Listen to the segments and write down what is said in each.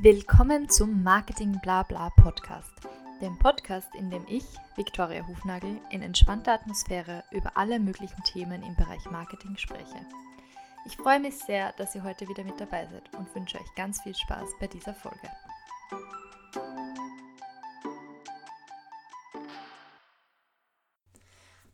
Willkommen zum Marketing Blabla Podcast, dem Podcast, in dem ich, Viktoria Hufnagel, in entspannter Atmosphäre über alle möglichen Themen im Bereich Marketing spreche. Ich freue mich sehr, dass ihr heute wieder mit dabei seid und wünsche euch ganz viel Spaß bei dieser Folge.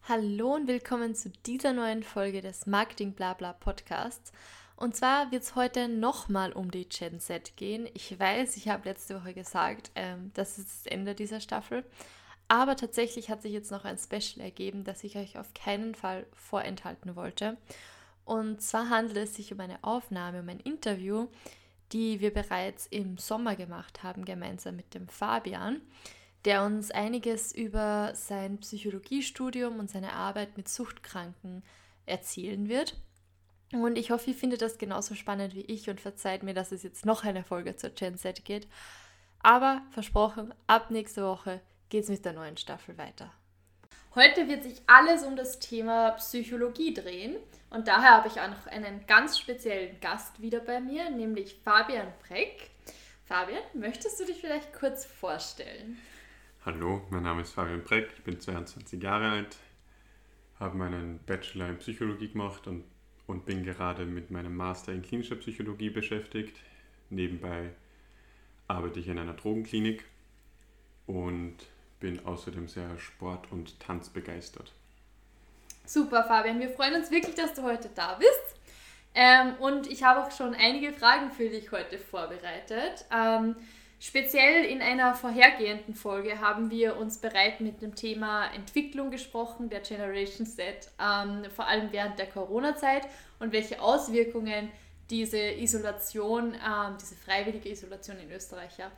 Hallo und willkommen zu dieser neuen Folge des Marketing Blabla Podcasts. Und zwar wird es heute nochmal um die Gen Z gehen. Ich weiß, ich habe letzte Woche gesagt, ähm, das ist das Ende dieser Staffel. Aber tatsächlich hat sich jetzt noch ein Special ergeben, das ich euch auf keinen Fall vorenthalten wollte. Und zwar handelt es sich um eine Aufnahme, um ein Interview, die wir bereits im Sommer gemacht haben, gemeinsam mit dem Fabian, der uns einiges über sein Psychologiestudium und seine Arbeit mit Suchtkranken erzählen wird. Und ich hoffe, ihr findet das genauso spannend wie ich und verzeiht mir, dass es jetzt noch eine Folge zur Gen Z geht. Aber versprochen, ab nächste Woche geht es mit der neuen Staffel weiter. Heute wird sich alles um das Thema Psychologie drehen und daher habe ich auch noch einen ganz speziellen Gast wieder bei mir, nämlich Fabian Breck. Fabian, möchtest du dich vielleicht kurz vorstellen? Hallo, mein Name ist Fabian Breck, ich bin 22 Jahre alt, habe meinen Bachelor in Psychologie gemacht und und bin gerade mit meinem Master in klinischer Psychologie beschäftigt. Nebenbei arbeite ich in einer Drogenklinik und bin außerdem sehr Sport- und Tanzbegeistert. Super, Fabian. Wir freuen uns wirklich, dass du heute da bist. Ähm, und ich habe auch schon einige Fragen für dich heute vorbereitet. Ähm, Speziell in einer vorhergehenden Folge haben wir uns bereits mit dem Thema Entwicklung gesprochen, der Generation Z, ähm, vor allem während der Corona-Zeit und welche Auswirkungen diese Isolation, ähm, diese freiwillige Isolation in Österreich ja,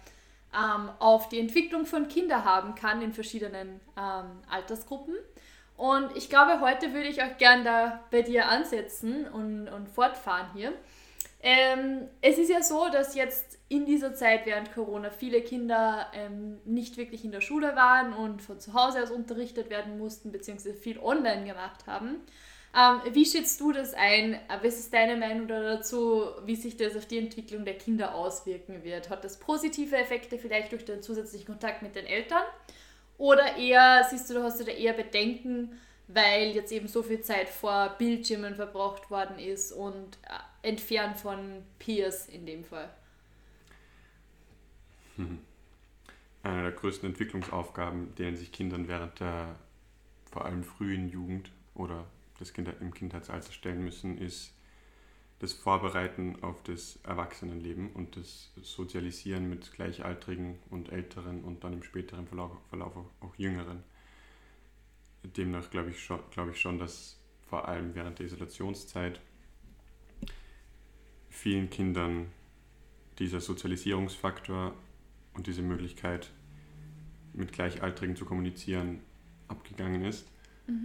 ähm, auf die Entwicklung von Kindern haben kann in verschiedenen ähm, Altersgruppen. Und ich glaube, heute würde ich auch gern da bei dir ansetzen und, und fortfahren hier. Ähm, es ist ja so, dass jetzt in dieser Zeit während Corona viele Kinder ähm, nicht wirklich in der Schule waren und von zu Hause aus unterrichtet werden mussten, beziehungsweise viel online gemacht haben. Ähm, wie schätzt du das ein? Was ist deine Meinung dazu, wie sich das auf die Entwicklung der Kinder auswirken wird? Hat das positive Effekte vielleicht durch den zusätzlichen Kontakt mit den Eltern? Oder eher, siehst du, hast du da eher Bedenken, weil jetzt eben so viel Zeit vor Bildschirmen verbraucht worden ist und entfernt von Peers in dem Fall. Hm. Eine der größten Entwicklungsaufgaben, denen sich Kindern während der vor allem frühen Jugend oder das Kinder im Kindheitsalter stellen müssen, ist das Vorbereiten auf das Erwachsenenleben und das Sozialisieren mit Gleichaltrigen und Älteren und dann im späteren Verlauf, Verlauf auch Jüngeren demnach glaube ich, glaub ich schon, dass vor allem während der Isolationszeit vielen Kindern dieser Sozialisierungsfaktor und diese Möglichkeit, mit Gleichaltrigen zu kommunizieren, abgegangen ist. Mhm.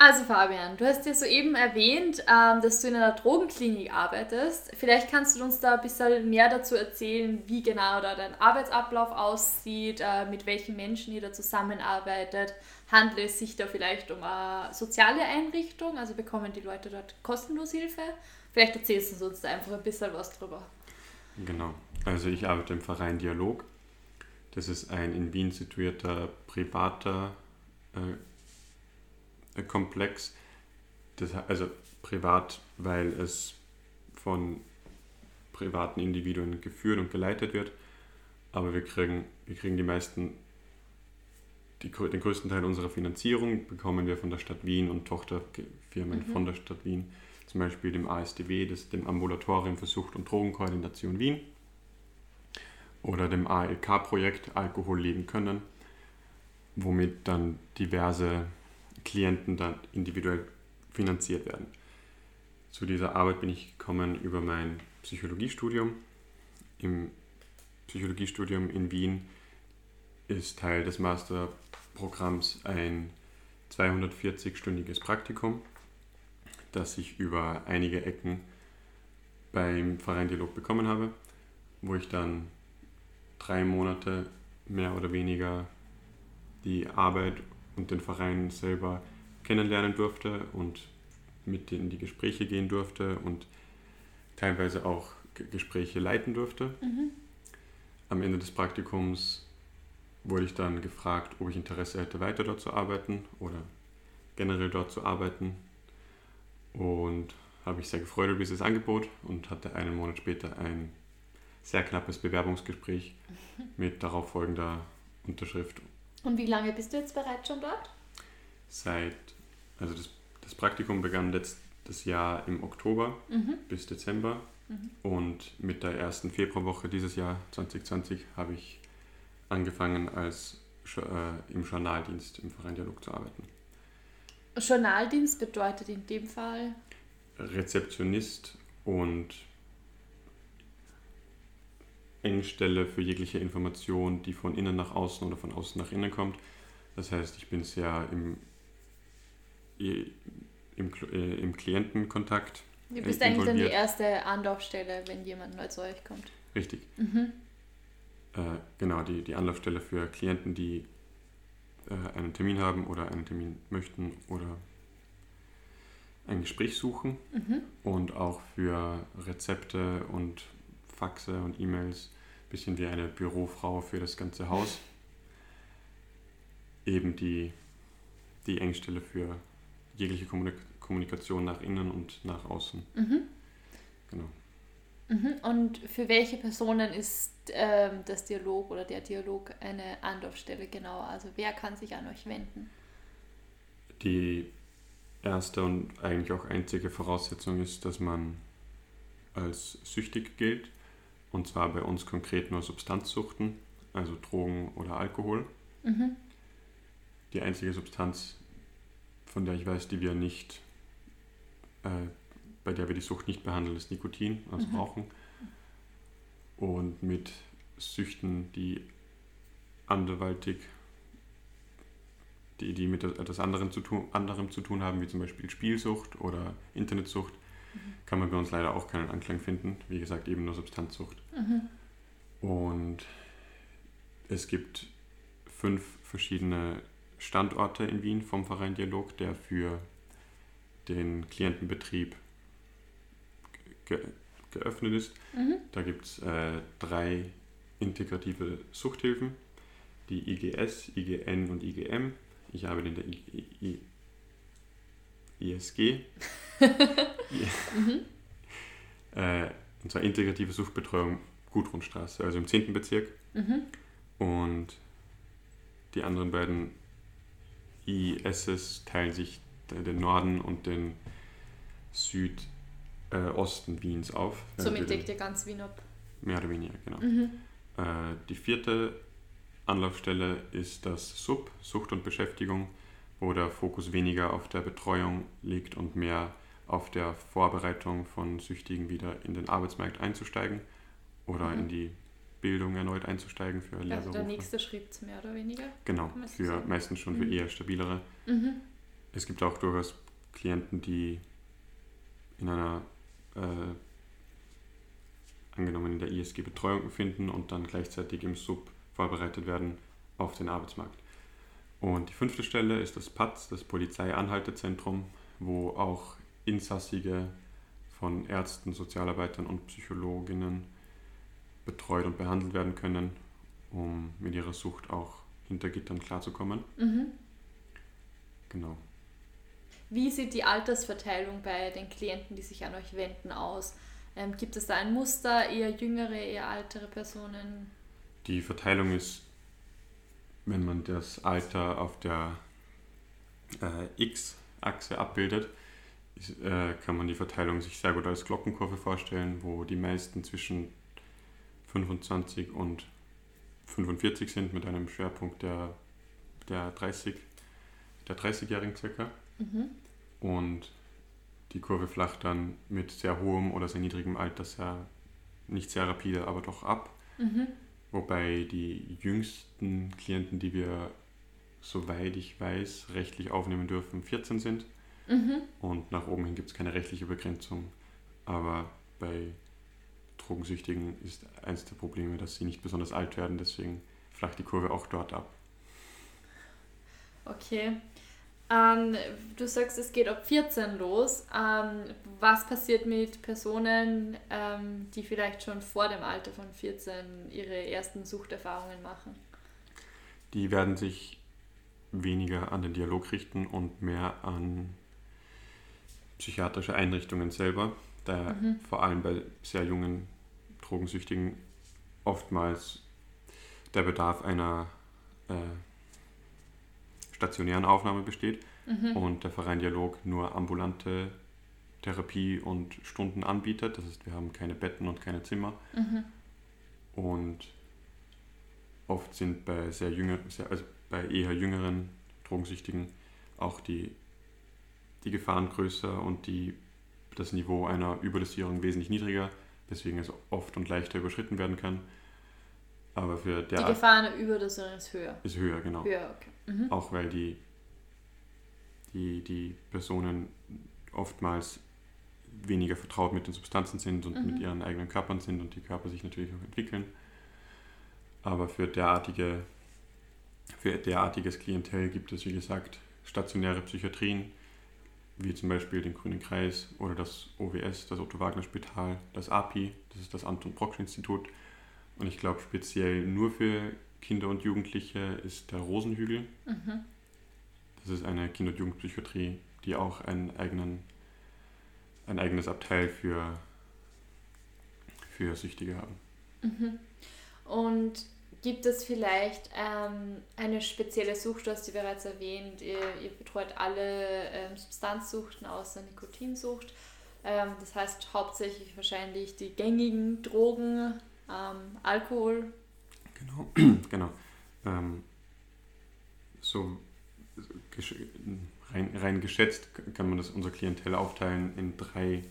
Also Fabian, du hast ja soeben erwähnt, ähm, dass du in einer Drogenklinik arbeitest. Vielleicht kannst du uns da ein bisschen mehr dazu erzählen, wie genau da dein Arbeitsablauf aussieht, äh, mit welchen Menschen ihr da zusammenarbeitet. Handelt es sich da vielleicht um eine soziale Einrichtung? Also bekommen die Leute dort kostenlos Hilfe? Vielleicht erzählst du uns da einfach ein bisschen was drüber. Genau. Also ich arbeite im Verein Dialog. Das ist ein in Wien situierter privater äh, Komplex. Das, also privat, weil es von privaten Individuen geführt und geleitet wird. Aber wir kriegen, wir kriegen die meisten, die, den größten Teil unserer Finanzierung bekommen wir von der Stadt Wien und Tochterfirmen mhm. von der Stadt Wien. Zum Beispiel dem ASDW, das, dem Ambulatorium für Sucht- und Drogenkoordination Wien. Oder dem ALK-Projekt Alkohol leben können, womit dann diverse Klienten dann individuell finanziert werden. Zu dieser Arbeit bin ich gekommen über mein Psychologiestudium. Im Psychologiestudium in Wien ist Teil des Masterprogramms ein 240-stündiges Praktikum, das ich über einige Ecken beim Verein Dialog bekommen habe, wo ich dann drei Monate mehr oder weniger die Arbeit und den Verein selber kennenlernen durfte und mit denen die Gespräche gehen durfte und teilweise auch Gespräche leiten durfte. Mhm. am Ende des Praktikums wurde ich dann gefragt, ob ich Interesse hätte, weiter dort zu arbeiten oder generell dort zu arbeiten. Und habe ich sehr gefreut über dieses Angebot und hatte einen Monat später ein sehr knappes Bewerbungsgespräch mit darauf folgender Unterschrift. Und wie lange bist du jetzt bereits schon dort? Seit, also das, das Praktikum begann letztes Jahr im Oktober mhm. bis Dezember mhm. und mit der ersten Februarwoche dieses Jahr 2020 habe ich angefangen als äh, im Journaldienst im Verein Dialog zu arbeiten. Journaldienst bedeutet in dem Fall? Rezeptionist und Engstelle für jegliche Information, die von innen nach außen oder von außen nach innen kommt. Das heißt, ich bin sehr im, im, äh, im Klientenkontakt. Du bist eigentlich dann die erste Anlaufstelle, wenn jemand neu zu euch kommt. Richtig. Mhm. Äh, genau, die, die Anlaufstelle für Klienten, die äh, einen Termin haben oder einen Termin möchten oder ein Gespräch suchen mhm. und auch für Rezepte und Faxe und E-Mails, bisschen wie eine Bürofrau für das ganze Haus. Eben die, die Engstelle für jegliche Kommunikation nach innen und nach außen. Mhm. Genau. Mhm. Und für welche Personen ist ähm, das Dialog oder der Dialog eine Anlaufstelle genau? Also wer kann sich an euch wenden? Die erste und eigentlich auch einzige Voraussetzung ist, dass man als süchtig gilt. Und zwar bei uns konkret nur Substanzsuchten, also Drogen oder Alkohol. Mhm. Die einzige Substanz, von der ich weiß, die wir nicht, äh, bei der wir die Sucht nicht behandeln, ist Nikotin, also mhm. Rauchen. Und mit Süchten, die anderweitig die, die mit etwas anderem zu, tun, anderem zu tun haben, wie zum Beispiel Spielsucht oder Internetsucht, mhm. kann man bei uns leider auch keinen Anklang finden. Wie gesagt, eben nur Substanzsucht. Mhm. Und es gibt fünf verschiedene Standorte in Wien vom Verein Dialog, der für den Klientenbetrieb ge geöffnet ist. Mhm. Da gibt es äh, drei integrative Suchthilfen, die IGS, IGN und IGM. Ich arbeite in der I, I, I, ISG. mhm. äh, und zwar integrative Suchtbetreuung Gudrunstraße, also im 10. Bezirk. Mhm. Und die anderen beiden ISs teilen sich den Norden und den Südosten äh, Wiens auf. Somit deckt ihr ganz Wien ab. Mehr oder weniger, genau. Mhm. Äh, die vierte Anlaufstelle ist das SUB, Sucht und Beschäftigung, wo der Fokus weniger auf der Betreuung liegt und mehr auf der Vorbereitung von Süchtigen wieder in den Arbeitsmarkt einzusteigen oder mhm. in die Bildung erneut einzusteigen für Lehrberufe. Also der nächste Schritt mehr oder weniger? Genau, für meistens schon für mhm. eher stabilere. Mhm. Es gibt auch durchaus Klienten, die in einer äh, angenommen in der ISG Betreuung befinden und dann gleichzeitig im Sub vorbereitet werden auf den Arbeitsmarkt. Und die fünfte Stelle ist das PATZ, das Polizeianhaltezentrum, wo auch Insassige von Ärzten, Sozialarbeitern und Psychologinnen betreut und behandelt werden können, um mit ihrer Sucht auch hinter Gittern klarzukommen. Mhm. Genau. Wie sieht die Altersverteilung bei den Klienten, die sich an euch wenden, aus? Ähm, gibt es da ein Muster, eher jüngere, eher ältere Personen? Die Verteilung ist, wenn man das Alter auf der äh, X-Achse abbildet, ist, äh, kann man die Verteilung sich sehr gut als Glockenkurve vorstellen, wo die meisten zwischen 25 und 45 sind mit einem Schwerpunkt der, der 30, der 30-Jährigen circa. Mhm. Und die Kurve flacht dann mit sehr hohem oder sehr niedrigem Alter sehr, nicht sehr rapide, aber doch ab. Mhm. Wobei die jüngsten Klienten, die wir, soweit ich weiß, rechtlich aufnehmen dürfen, 14 sind. Mhm. Und nach oben hin gibt es keine rechtliche Begrenzung. Aber bei Drogensüchtigen ist eines der Probleme, dass sie nicht besonders alt werden. Deswegen flacht die Kurve auch dort ab. Okay. Ähm, du sagst, es geht ab 14 los. Ähm, was passiert mit Personen, ähm, die vielleicht schon vor dem Alter von 14 ihre ersten Suchterfahrungen machen? Die werden sich weniger an den Dialog richten und mehr an psychiatrische Einrichtungen selber, da mhm. vor allem bei sehr jungen Drogensüchtigen oftmals der Bedarf einer äh, stationären Aufnahme besteht mhm. und der Verein Dialog nur ambulante Therapie und Stunden anbietet. Das heißt, wir haben keine Betten und keine Zimmer. Mhm. Und oft sind bei sehr jünger, sehr, also bei eher jüngeren Drogensüchtigen auch die, die Gefahren größer und die, das Niveau einer Überdosierung wesentlich niedriger, weswegen es oft und leichter überschritten werden kann. Aber für der die Gefahr einer Überdosierung ist höher. Ist höher, genau. Höher, okay. Mhm. Auch weil die, die, die Personen oftmals weniger vertraut mit den Substanzen sind und mhm. mit ihren eigenen Körpern sind und die Körper sich natürlich auch entwickeln. Aber für derartige, für derartiges Klientel gibt es, wie gesagt, stationäre Psychiatrien, wie zum Beispiel den Grünen Kreis oder das OWS, das Otto Wagner Spital, das API, das ist das Anton Brocksch Institut. Und ich glaube speziell nur für Kinder und Jugendliche ist der Rosenhügel. Mhm. Das ist eine Kinder- und Jugendpsychiatrie, die auch einen eigenen, ein eigenes Abteil für, für Süchtige haben. Mhm. Und gibt es vielleicht ähm, eine spezielle Sucht, du hast sie bereits erwähnt, ihr, ihr betreut alle ähm, Substanzsuchten außer Nikotinsucht. Ähm, das heißt hauptsächlich wahrscheinlich die gängigen Drogen, ähm, Alkohol. Genau, genau. Ähm, so rein, rein geschätzt kann man das unser Klientel aufteilen in drei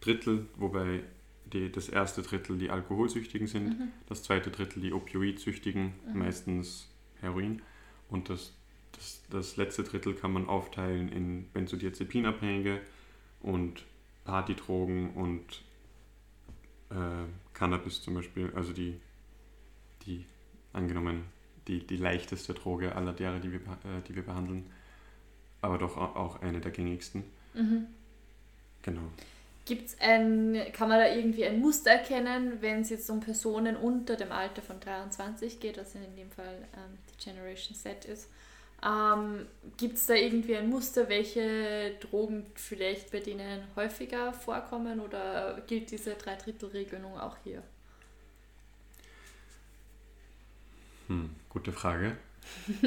Drittel, wobei die, das erste Drittel die Alkoholsüchtigen sind, mhm. das zweite Drittel die Opioidsüchtigen, mhm. meistens Heroin, und das, das, das letzte Drittel kann man aufteilen in Benzodiazepinabhängige und Partydrogen und äh, Cannabis zum Beispiel, also die, die angenommen die, die leichteste Droge aller derer, die wir, äh, die wir behandeln, aber doch auch eine der gängigsten. Mhm. Genau. Gibt's ein, kann man da irgendwie ein Muster erkennen, wenn es jetzt um Personen unter dem Alter von 23 geht, was in dem Fall ähm, die Generation Z ist? Ähm, Gibt es da irgendwie ein Muster, welche Drogen vielleicht bei denen häufiger vorkommen oder gilt diese Dreidrittelregelung auch hier? Hm, gute Frage.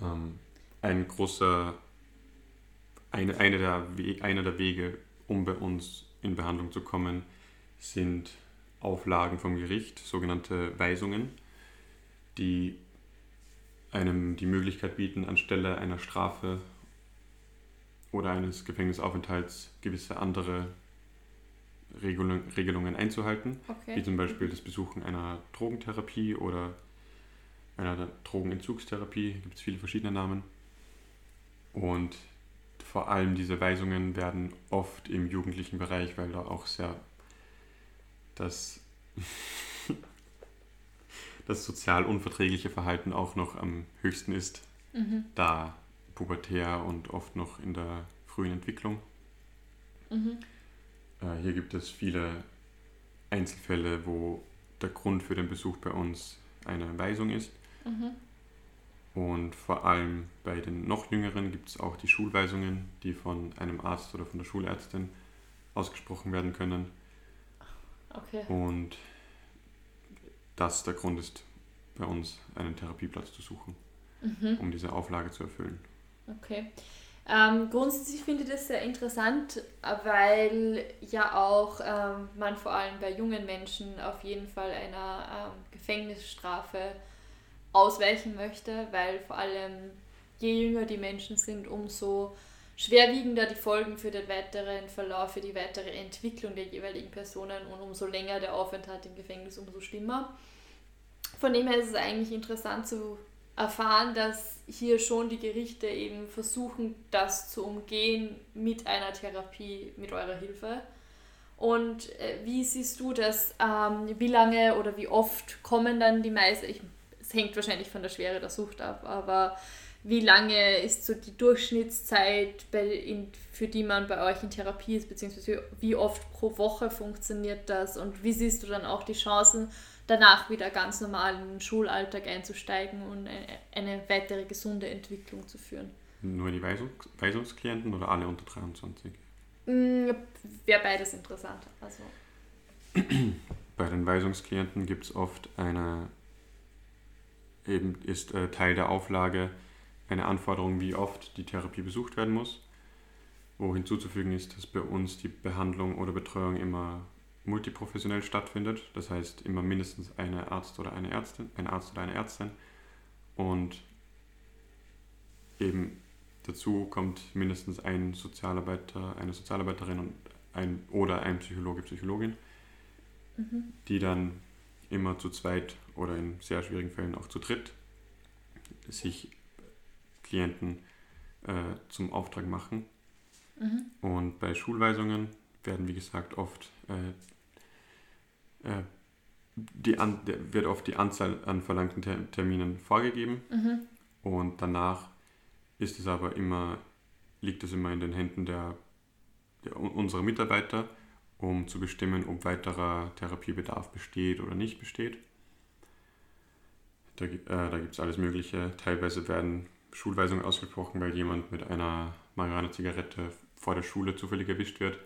ähm, ein großer eine, eine der, einer der Wege, um bei uns in Behandlung zu kommen, sind Auflagen vom Gericht, sogenannte Weisungen, die einem die Möglichkeit bieten, anstelle einer Strafe oder eines Gefängnisaufenthalts gewisse andere Regelungen einzuhalten, okay. wie zum Beispiel das Besuchen einer Drogentherapie oder einer Drogenentzugstherapie, gibt es viele verschiedene Namen. Und vor allem diese Weisungen werden oft im jugendlichen Bereich, weil da auch sehr das, das sozial unverträgliche Verhalten auch noch am höchsten ist, mhm. da pubertär und oft noch in der frühen Entwicklung. Mhm. Äh, hier gibt es viele Einzelfälle, wo der Grund für den Besuch bei uns eine Weisung ist. Mhm. Und vor allem bei den noch Jüngeren gibt es auch die Schulweisungen, die von einem Arzt oder von der Schulärztin ausgesprochen werden können. Okay. Und das der Grund ist, bei uns einen Therapieplatz zu suchen, mhm. um diese Auflage zu erfüllen. Okay. Ähm, grundsätzlich finde ich das sehr interessant, weil ja auch ähm, man vor allem bei jungen Menschen auf jeden Fall einer ähm, Gefängnisstrafe ausweichen möchte, weil vor allem je jünger die Menschen sind, umso schwerwiegender die Folgen für den weiteren Verlauf, für die weitere Entwicklung der jeweiligen Personen und umso länger der Aufenthalt im Gefängnis, umso schlimmer. Von dem her ist es eigentlich interessant zu erfahren, dass hier schon die Gerichte eben versuchen, das zu umgehen mit einer Therapie, mit eurer Hilfe. Und äh, wie siehst du das? Ähm, wie lange oder wie oft kommen dann die meisten, es hängt wahrscheinlich von der Schwere der Sucht ab, aber wie lange ist so die Durchschnittszeit, bei, in, für die man bei euch in Therapie ist, beziehungsweise wie oft pro Woche funktioniert das und wie siehst du dann auch die Chancen, danach wieder ganz normal in den Schulalltag einzusteigen und eine, weitere gesunde Entwicklung zu führen? Nur die Weisungs Weisungsklienten oder alle unter 23? Mm, Wäre beides interessant. Also. Bei den Weisungsklienten gibt es oft eine, eben ist äh, Teil der Auflage eine Anforderung, wie oft die Therapie besucht werden muss. Wo hinzuzufügen ist, dass bei uns die Behandlung oder Betreuung immer multiprofessionell stattfindet. Das heißt immer mindestens eine Arzt oder eine Ärztin, ein Arzt oder eine Ärztin. Und eben dazu kommt mindestens ein Sozialarbeiter, eine Sozialarbeiterin und ein, oder ein Psychologe, Psychologin, mhm. die dann immer zu zweit oder in sehr schwierigen Fällen auch zu dritt sich Klienten äh, zum Auftrag machen. Mhm. Und bei Schulweisungen werden, wie gesagt, oft äh, äh, die an, wird oft die Anzahl an verlangten Terminen vorgegeben mhm. und danach ist es aber immer, liegt es immer in den Händen der, der unserer Mitarbeiter, um zu bestimmen, ob weiterer Therapiebedarf besteht oder nicht besteht. Da, äh, da gibt es alles Mögliche. Teilweise werden Schulweisungen ausgesprochen, weil jemand mit einer Marihuana-Zigarette vor der Schule zufällig erwischt wird,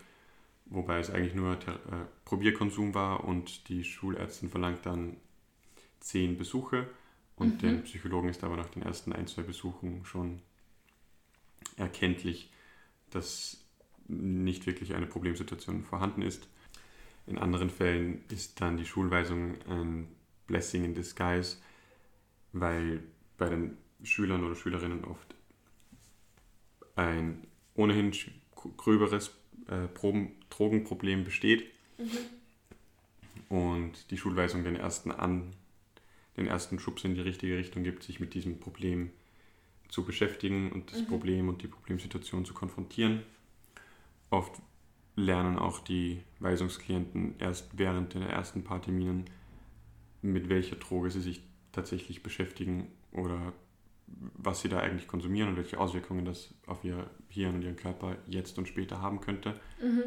wobei es eigentlich nur äh, Probierkonsum war und die Schulärztin verlangt dann zehn Besuche und mhm. dem Psychologen ist aber nach den ersten ein, zwei Besuchen schon erkenntlich, dass nicht wirklich eine Problemsituation vorhanden ist. In anderen Fällen ist dann die Schulweisung ein Blessing in Disguise, weil bei den Schülern oder Schülerinnen oft ein ohnehin gröberes äh, Drogenproblem besteht mhm. und die Schulweisung den ersten, an, den ersten Schubs in die richtige Richtung gibt, sich mit diesem Problem zu beschäftigen und das mhm. Problem und die Problemsituation zu konfrontieren. Oft lernen auch die Weisungsklienten erst während der ersten paar Terminen, mit welcher Droge sie sich tatsächlich beschäftigen oder was sie da eigentlich konsumieren und welche Auswirkungen das auf ihr Hirn und ihren Körper jetzt und später haben könnte. Mhm.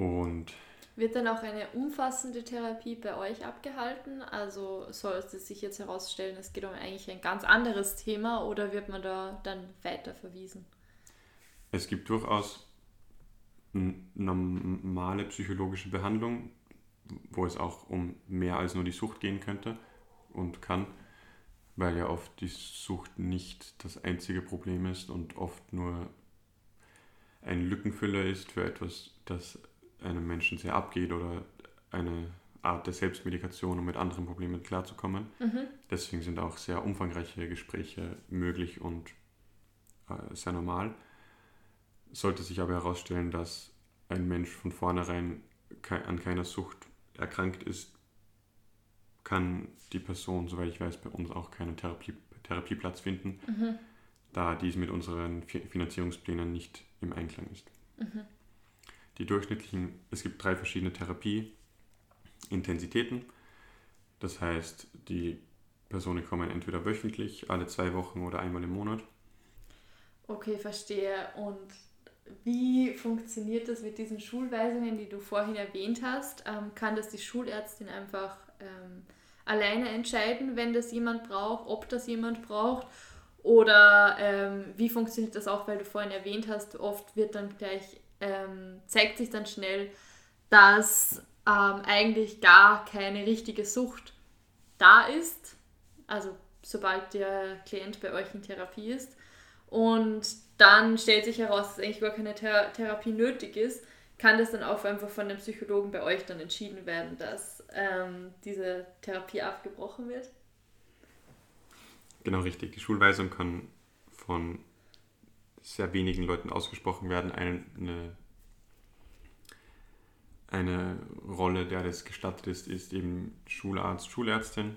Und wird dann auch eine umfassende Therapie bei euch abgehalten? Also soll es sich jetzt herausstellen, es geht um eigentlich ein ganz anderes Thema oder wird man da dann weiter verwiesen? Es gibt durchaus normale psychologische Behandlung, wo es auch um mehr als nur die Sucht gehen könnte und kann, weil ja oft die Sucht nicht das einzige Problem ist und oft nur ein Lückenfüller ist für etwas, das einem Menschen sehr abgeht oder eine Art der Selbstmedikation, um mit anderen Problemen klarzukommen. Mhm. Deswegen sind auch sehr umfangreiche Gespräche möglich und äh, sehr normal. Sollte sich aber herausstellen, dass ein Mensch von vornherein ke an keiner Sucht erkrankt ist, kann die Person, soweit ich weiß, bei uns auch keinen Therapie, Therapieplatz finden, mhm. da dies mit unseren Finanzierungsplänen nicht im Einklang ist. Mhm die durchschnittlichen, es gibt drei verschiedene Therapieintensitäten. Das heißt, die Personen kommen entweder wöchentlich, alle zwei Wochen oder einmal im Monat. Okay, verstehe. Und wie funktioniert das mit diesen Schulweisungen, die du vorhin erwähnt hast? Ähm, kann das die Schulärztin einfach ähm, alleine entscheiden, wenn das jemand braucht, ob das jemand braucht? Oder ähm, wie funktioniert das auch, weil du vorhin erwähnt hast, oft wird dann gleich ähm, zeigt sich dann schnell, dass ähm, eigentlich gar keine richtige Sucht da ist. Also sobald der Klient bei euch in Therapie ist. Und dann stellt sich heraus, dass eigentlich gar keine Thera Therapie nötig ist, kann das dann auch einfach von dem Psychologen bei euch dann entschieden werden, dass ähm, diese Therapie abgebrochen wird? Genau richtig. Die Schulweisung kann von sehr wenigen Leuten ausgesprochen werden, eine, eine Rolle, der das gestattet ist, ist eben Schularzt, Schulärztin.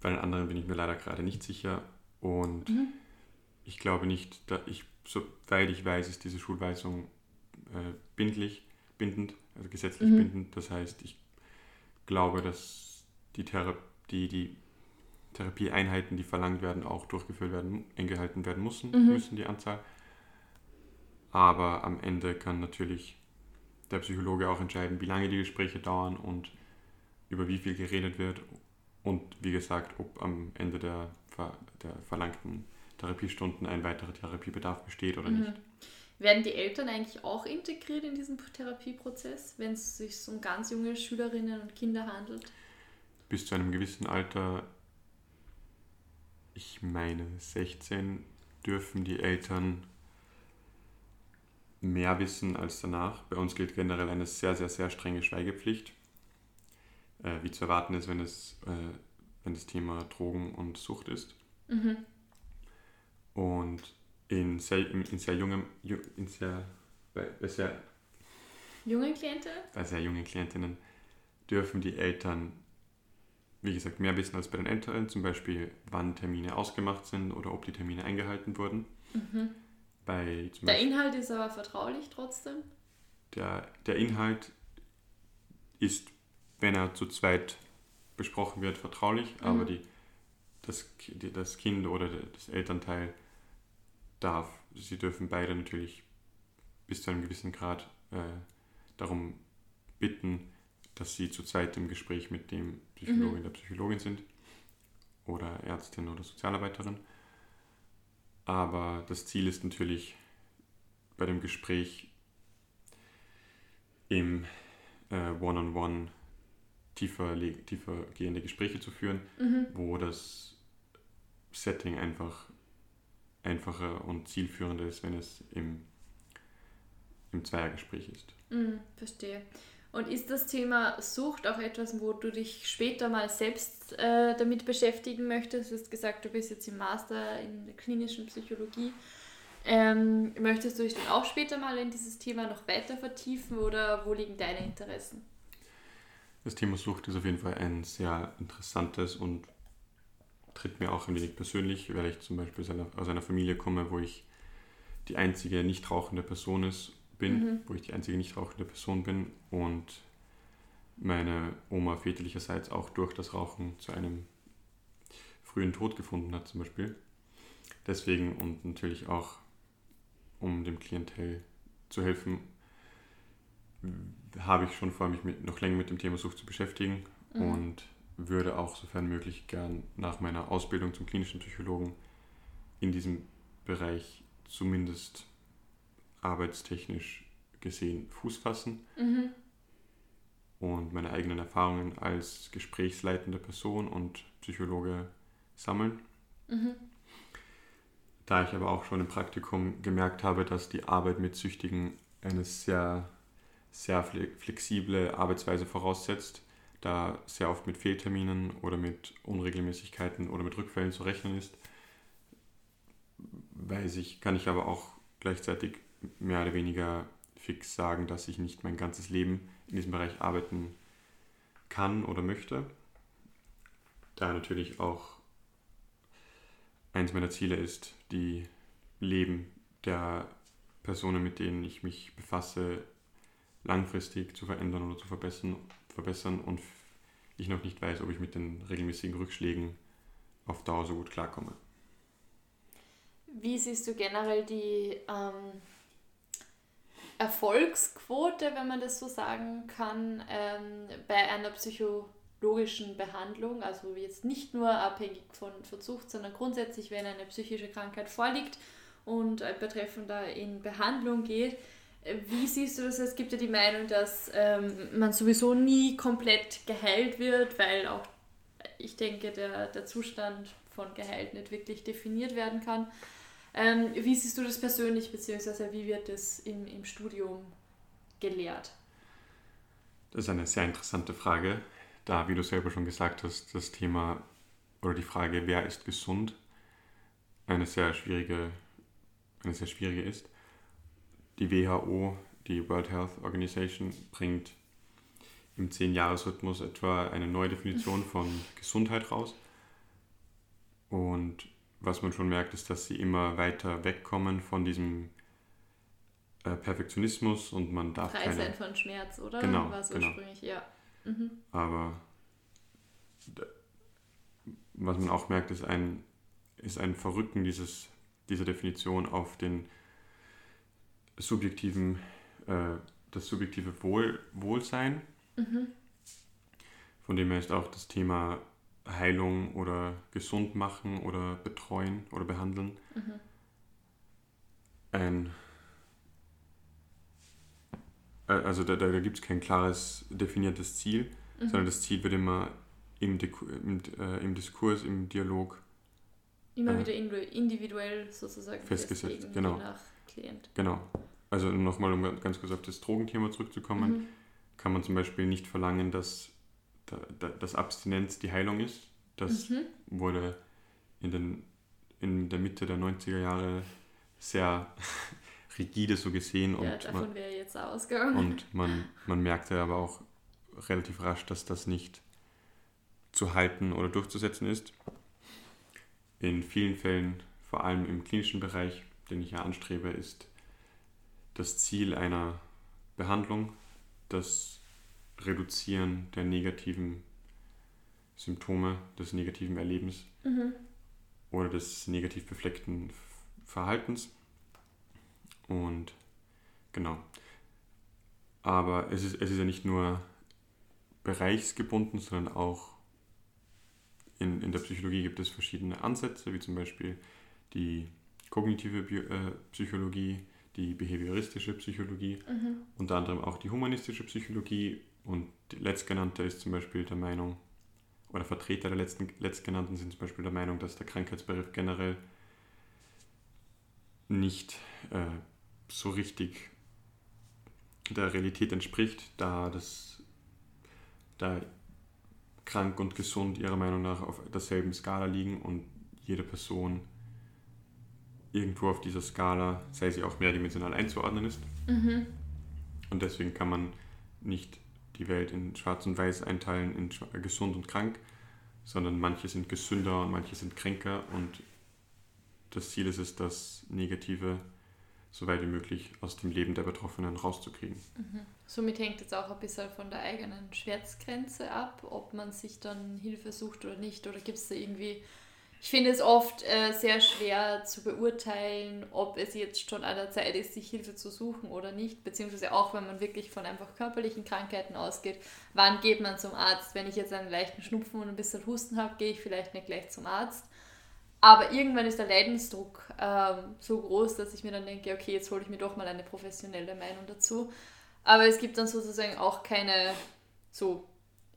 Bei den anderen bin ich mir leider gerade nicht sicher. Und mhm. ich glaube nicht, dass ich, soweit ich weiß, ist diese Schulweisung äh, bindlich, bindend, also gesetzlich mhm. bindend. Das heißt, ich glaube, dass die, Thera die, die Therapieeinheiten, die verlangt werden, auch durchgeführt werden, eingehalten werden müssen, Mhm. müssen die Anzahl. Aber am Ende kann natürlich der Psychologe auch entscheiden, wie lange die Gespräche dauern und über wie viel geredet wird und wie gesagt, ob am Ende der, der verlangten Therapiestunden ein weiterer Therapiebedarf besteht oder Mhm. nicht. Werden die Eltern eigentlich auch integriert in diesen Therapieprozess, wenn es sich um ganz junge Schülerinnen und Kinder handelt? Bis zu einem gewissen Alter, ich meine 16, dürfen die Eltern mehr wissen als danach. Bei uns gilt generell eine sehr, sehr, sehr strenge Schweigepflicht, äh, wie zu erwarten ist, wenn es, äh, wenn das Thema Drogen und Sucht ist. Mhm. Und in sehr, in, sehr jungem, ju- in sehr, bei, bei, sehr, Junge Kliente? bei sehr jungen Klientinnen dürfen die Eltern, wie gesagt, mehr wissen als bei den Älteren, zum Beispiel wann Termine ausgemacht sind oder ob die Termine eingehalten wurden. Mhm. Bei Der Beispiel Inhalt ist aber vertraulich trotzdem. der, der Inhalt ist, wenn er zu zweit besprochen wird, vertraulich, Mhm. aber die, das, die, das Kind oder das Elternteil darf, sie dürfen beide natürlich bis zu einem gewissen Grad äh, darum bitten, dass sie zu zweit im Gespräch mit dem Psychologen, Mhm. der Psychologin sind oder Ärztin oder Sozialarbeiterin. Aber das Ziel ist natürlich bei dem Gespräch im äh, One-on-One tiefer, tiefer gehende Gespräche zu führen, Mhm. wo das Setting einfach einfacher und zielführender ist, wenn es im, im Zweiergespräch ist. Mhm, verstehe. Und ist das Thema Sucht auch etwas, wo du dich später mal selbst äh, damit beschäftigen möchtest? Du hast gesagt, du bist jetzt im Master in der klinischen Psychologie. Ähm, möchtest du dich dann auch später mal in dieses Thema noch weiter vertiefen oder wo liegen deine Interessen? Das Thema Sucht ist auf jeden Fall ein sehr interessantes und tritt mir auch ein wenig persönlich, weil ich zum Beispiel aus einer, aus einer Familie komme, wo ich die einzige nicht rauchende Person ist, bin, Mhm. wo ich die einzige nicht rauchende Person bin und meine Oma väterlicherseits auch durch das Rauchen zu einem frühen Tod gefunden hat zum Beispiel. Deswegen und natürlich auch, um dem Klientel zu helfen, habe ich schon vor, mich mit, noch länger mit dem Thema Sucht zu beschäftigen Mhm. und würde auch, sofern möglich, gern nach meiner Ausbildung zum klinischen Psychologen in diesem Bereich zumindest arbeitstechnisch gesehen Fuß fassen Mhm. und meine eigenen Erfahrungen als gesprächsleitende Person und Psychologe sammeln. Mhm. Da ich aber auch schon im Praktikum gemerkt habe, dass die Arbeit mit Süchtigen eine sehr, sehr fle- flexible Arbeitsweise voraussetzt, da sehr oft mit Fehlterminen oder mit Unregelmäßigkeiten oder mit Rückfällen zu rechnen ist, weiß ich, kann ich aber auch gleichzeitig mehr oder weniger fix sagen, dass ich nicht mein ganzes Leben in diesem Bereich arbeiten kann oder möchte. Da natürlich auch eins meiner Ziele ist, die Leben der Personen, mit denen ich mich befasse, langfristig zu verändern oder zu verbessern, verbessern und ich noch nicht weiß, ob ich mit den regelmäßigen Rückschlägen auf Dauer so gut klarkomme. Wie siehst du generell die ähm, Erfolgsquote, wenn man das so sagen kann, ähm, bei einer psychologischen Behandlung? Also jetzt nicht nur abhängig von, Sucht, sondern grundsätzlich, wenn eine psychische Krankheit vorliegt und ein Betreffender in Behandlung geht. Äh, Wie siehst du das? Es gibt ja die Meinung, dass ähm, man sowieso nie komplett geheilt wird, weil auch ich denke, der, der Zustand von geheilt nicht wirklich definiert werden kann. Ähm, wie siehst du das persönlich, beziehungsweise wie wird das im, im Studium gelehrt? Das ist eine sehr interessante Frage, da, wie du selber schon gesagt hast, das Thema oder die Frage, wer ist gesund, eine sehr schwierige, eine sehr schwierige ist. Die WHO, die World Health Organization, bringt im 10-Jahres-Rhythmus etwa eine neue Definition von Gesundheit raus. Und was man schon merkt, ist, dass sie immer weiter wegkommen von diesem äh, Perfektionismus und man darf Frei keine sein von Schmerz, oder? Genau, War es genau. ursprünglich, ja. Mhm. Aber was man auch merkt, ist ein, ist ein Verrücken dieses, dieser Definition auf den subjektiven, äh, das subjektive Wohl, Wohlsein. Mhm. Von dem her ist auch das Thema Heilung oder gesund machen oder betreuen oder behandeln mhm. ein äh, also da, da, da gibt es kein klares definiertes Ziel, mhm. sondern das Ziel wird immer im, im, äh, im Diskurs, im Dialog immer äh, wieder individuell sozusagen festgesetzt, genau. nach Klient. Genau. Also nochmal, um ganz kurz auf das Drogenthema zurückzukommen, mhm. kann man zum Beispiel nicht verlangen, dass, dass Abstinenz die Heilung ist. Das mhm. wurde in, den, in der Mitte der 90er Jahre sehr rigide so gesehen. Ja, und davon wäre jetzt ausgegangen. Und man, man merkte aber auch relativ rasch, dass das nicht zu halten oder durchzusetzen ist. In vielen Fällen, vor allem im klinischen Bereich, den ich ja anstrebe, ist das Ziel einer Behandlung das Reduzieren der negativen Symptome, des negativen Erlebens mhm. oder des negativ befleckten Verhaltens. Und genau. Aber es ist, es ist ja nicht nur bereichsgebunden, sondern auch in, in der Psychologie gibt es verschiedene Ansätze, wie zum Beispiel die kognitive Bio, äh, Psychologie, die behavioristische Psychologie, mhm. unter anderem auch die humanistische Psychologie und die letztgenannte ist zum Beispiel der Meinung, oder Vertreter der letzten, letztgenannten sind zum Beispiel der Meinung, dass der Krankheitsbegriff generell nicht äh, so richtig der Realität entspricht, da das da krank und gesund ihrer Meinung nach auf derselben Skala liegen und jede Person irgendwo auf dieser Skala, sei sie auch mehrdimensional einzuordnen ist. Mhm. Und deswegen kann man nicht die Welt in Schwarz und Weiß einteilen, in gesund und krank, sondern manche sind gesünder und manche sind kränker und das Ziel ist es, das Negative so weit wie möglich aus dem Leben der Betroffenen rauszukriegen. Mhm. Somit hängt jetzt auch ein bisschen von der eigenen Schmerzgrenze ab, ob man sich dann Hilfe sucht oder nicht. Oder gibt es da irgendwie, ich finde es oft äh, sehr schwer zu beurteilen, ob es jetzt schon an der Zeit ist, sich Hilfe zu suchen oder nicht. Beziehungsweise auch, wenn man wirklich von einfach körperlichen Krankheiten ausgeht, wann geht man zum Arzt? Wenn ich jetzt einen leichten Schnupfen und ein bisschen Husten habe, gehe ich vielleicht nicht gleich zum Arzt aber irgendwann ist der Leidensdruck ähm, so groß, dass ich mir dann denke, okay, jetzt hole ich mir doch mal eine professionelle Meinung dazu. Aber es gibt dann sozusagen auch keine so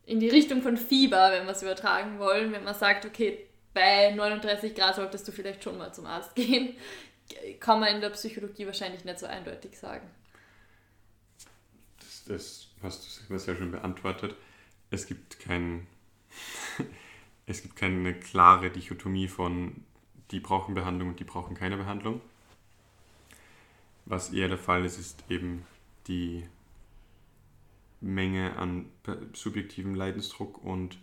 in die Richtung von Fieber, wenn wir es übertragen wollen, wenn man sagt, okay, bei 39 Grad solltest du vielleicht schon mal zum Arzt gehen, kann man in der Psychologie wahrscheinlich nicht so eindeutig sagen. Das, das hast du sehr schön beantwortet. Es gibt keinen es gibt keine klare Dichotomie von die brauchen Behandlung und die brauchen keine Behandlung. Was eher der Fall ist, ist eben die Menge an subjektivem Leidensdruck und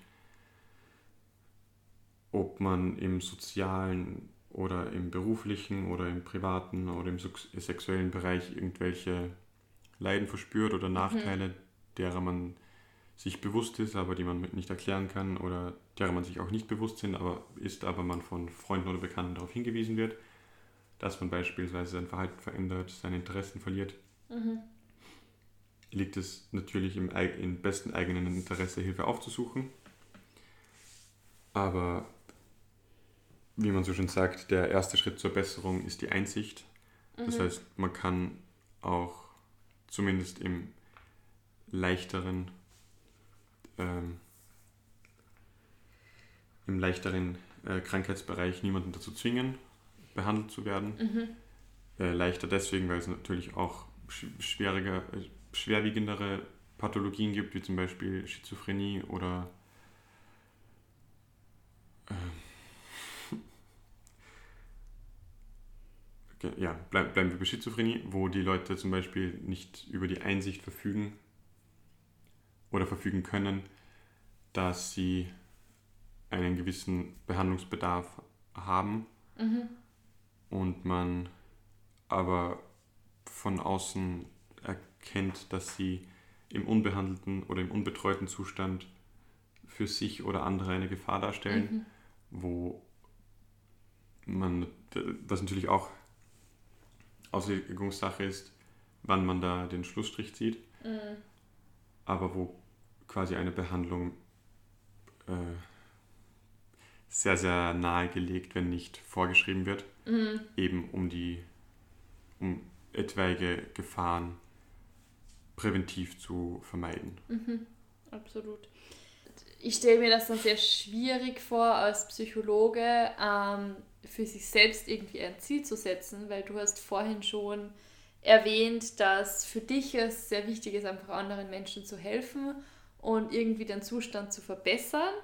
ob man im sozialen oder im beruflichen oder im privaten oder im sexuellen Bereich irgendwelche Leiden verspürt oder Nachteile, mhm. derer man sich bewusst ist, aber die man nicht erklären kann oder derer man sich auch nicht bewusst sind, aber ist, aber man von Freunden oder Bekannten darauf hingewiesen wird, dass man beispielsweise sein Verhalten verändert, seine Interessen verliert, mhm. liegt es natürlich im, im besten eigenen Interesse, Hilfe aufzusuchen. Aber wie man so schön sagt, der erste Schritt zur Besserung ist die Einsicht. Das mhm. heißt, man kann auch zumindest im leichteren ähm, im leichteren äh, Krankheitsbereich niemanden dazu zwingen, behandelt zu werden. Mhm. Äh, leichter deswegen, weil es natürlich auch schwieriger, äh, schwerwiegendere Pathologien gibt, wie zum Beispiel Schizophrenie oder äh, ja, bleib, bleiben wir bei Schizophrenie, wo die Leute zum Beispiel nicht über die Einsicht verfügen oder verfügen können, dass sie einen gewissen Behandlungsbedarf haben mhm. und man aber von außen erkennt, dass sie im unbehandelten oder im unbetreuten Zustand für sich oder andere eine Gefahr darstellen wo man, was natürlich auch Auslegungssache ist, wann man da den Schlussstrich zieht, mhm. aber wo quasi eine Behandlung äh, sehr, sehr nahe gelegt, wenn nicht vorgeschrieben wird, mhm. eben um die, um etwaige Gefahren präventiv zu vermeiden. Mhm. Absolut. Ich stelle mir das dann sehr schwierig vor, als Psychologe ähm, für sich selbst irgendwie ein Ziel zu setzen, weil du hast vorhin schon erwähnt, dass für dich es sehr wichtig ist, einfach anderen Menschen zu helfen und irgendwie den Zustand zu verbessern.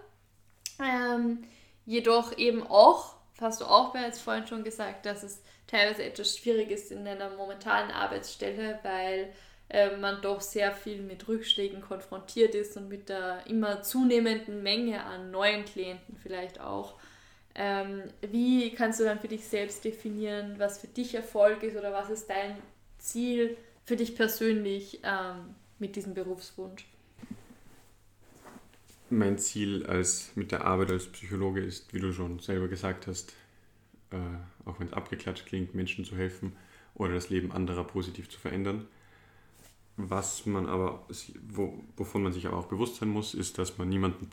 Ähm, jedoch eben auch, hast du auch bereits vorhin schon gesagt, dass es teilweise etwas schwierig ist in einer momentanen Arbeitsstelle, weil äh, man doch sehr viel mit Rückschlägen konfrontiert ist und mit der immer zunehmenden Menge an neuen Klienten vielleicht auch. Ähm, wie kannst du dann für dich selbst definieren, was für dich Erfolg ist oder was ist dein Ziel für dich persönlich ähm, mit diesem Berufswunsch? Mein Ziel als, mit der Arbeit als Psychologe ist, wie du schon selber gesagt hast, äh, auch wenn es abgeklatscht klingt, Menschen zu helfen oder das Leben anderer positiv zu verändern. Was man aber, wo, wovon man sich aber auch bewusst sein muss, ist, dass man niemanden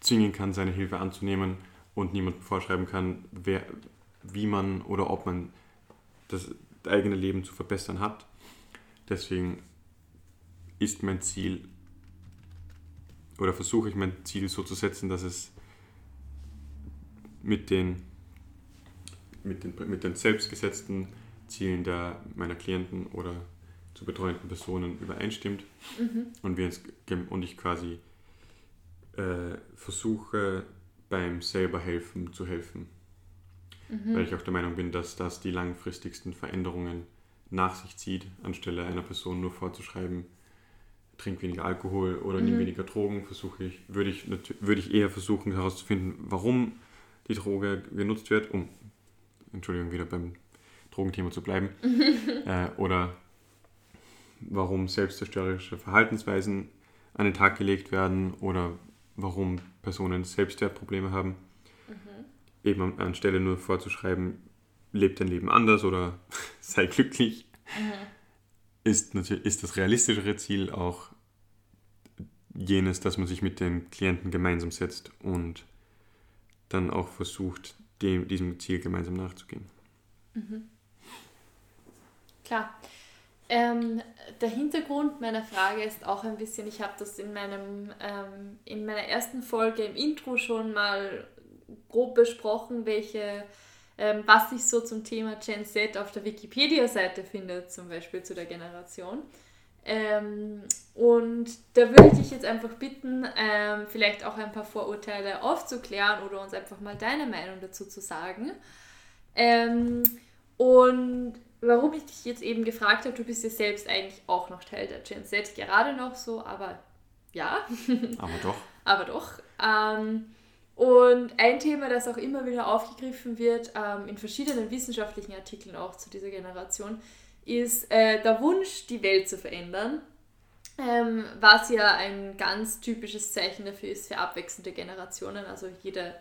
zwingen kann, seine Hilfe anzunehmen und niemandem vorschreiben kann, wer, wie man oder ob man das eigene Leben zu verbessern hat. Deswegen ist mein Ziel oder versuche ich mein Ziel so zu setzen, dass es mit den, mit den, mit den selbstgesetzten Zielen der, meiner Klienten oder zu betreuenden Personen übereinstimmt mhm. und, wir und ich quasi äh, versuche beim selber helfen zu helfen. Mhm. Weil ich auch der Meinung bin, dass das die langfristigsten Veränderungen nach sich zieht, anstelle einer Person nur vorzuschreiben, trink weniger Alkohol oder mhm. nimm weniger Drogen, versuche ich, würde ich, würde ich eher versuchen herauszufinden, warum die Droge genutzt wird, um, Entschuldigung, wieder beim Drogenthema zu bleiben, äh, oder warum selbstzerstörerische Verhaltensweisen an den Tag gelegt werden oder warum Personen Selbstwertprobleme haben. Mhm. Eben anstelle nur vorzuschreiben, lebt dein Leben anders oder sei glücklich, mhm. ist, natürlich, ist das realistischere Ziel auch jenes, dass man sich mit dem Klienten gemeinsam setzt und dann auch versucht, dem, diesem Ziel gemeinsam nachzugehen. Mhm. Klar. Ähm, der Hintergrund meiner Frage ist auch ein bisschen, ich habe das in, meinem, ähm, in meiner ersten Folge im Intro schon mal grob besprochen, welche, ähm, was sich so zum Thema Gen Z auf der Wikipedia-Seite findet, zum Beispiel zu der Generation. Ähm, und da würde ich dich jetzt einfach bitten, ähm, vielleicht auch ein paar Vorurteile aufzuklären oder uns einfach mal deine Meinung dazu zu sagen. Ähm, und warum ich dich jetzt eben gefragt habe, du bist ja selbst eigentlich auch noch Teil der Gen Z, gerade noch so, aber ja. Aber doch. aber doch. Ähm, und ein Thema, das auch immer wieder aufgegriffen wird, ähm, in verschiedenen wissenschaftlichen Artikeln auch zu dieser Generation, ist äh, der Wunsch, die Welt zu verändern. Ähm, was ja ein ganz typisches Zeichen dafür ist für abwechselnde Generationen. Also jede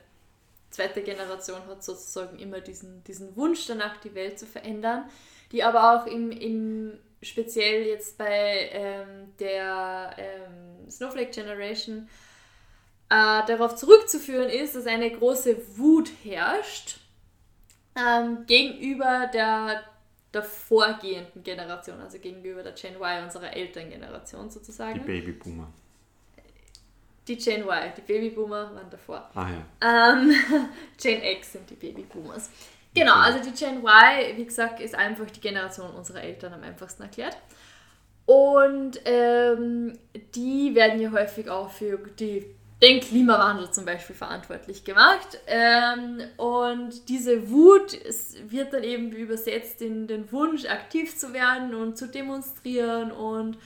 zweite Generation hat sozusagen immer diesen, diesen Wunsch danach, die Welt zu verändern die aber auch im, im speziell jetzt bei ähm, der ähm, Snowflake Generation äh, darauf zurückzuführen ist, dass eine große Wut herrscht ähm, gegenüber der vorgehenden Generation, also gegenüber der Gen Y, unserer Elterngeneration sozusagen. Die Babyboomer. Die Gen Y, die Babyboomer waren davor. Ah ja. Ähm, Gen X sind die Babyboomers. Genau, also die Gen Y, wie gesagt, ist einfach die Generation unserer Eltern am einfachsten erklärt. Und ähm, die werden ja häufig auch für die, den Klimawandel zum Beispiel verantwortlich gemacht. Ähm, und diese Wut wird dann eben übersetzt in den Wunsch, aktiv zu werden und zu demonstrieren und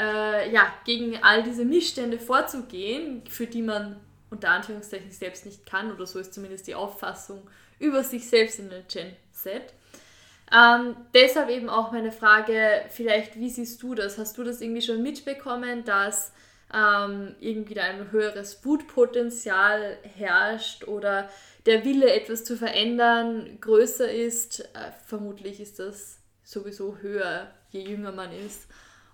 äh, ja, gegen all diese Missstände vorzugehen, für die man unter Anführungszeichen selbst nicht kann, oder so ist zumindest die Auffassung über sich selbst in der Gen Z. Ähm, deshalb eben auch meine Frage, vielleicht, wie siehst du das? Hast du das irgendwie schon mitbekommen, dass ähm, irgendwie da ein höheres Wutpotenzial herrscht oder der Wille, etwas zu verändern, größer ist. Äh, vermutlich ist das sowieso höher, je jünger man ist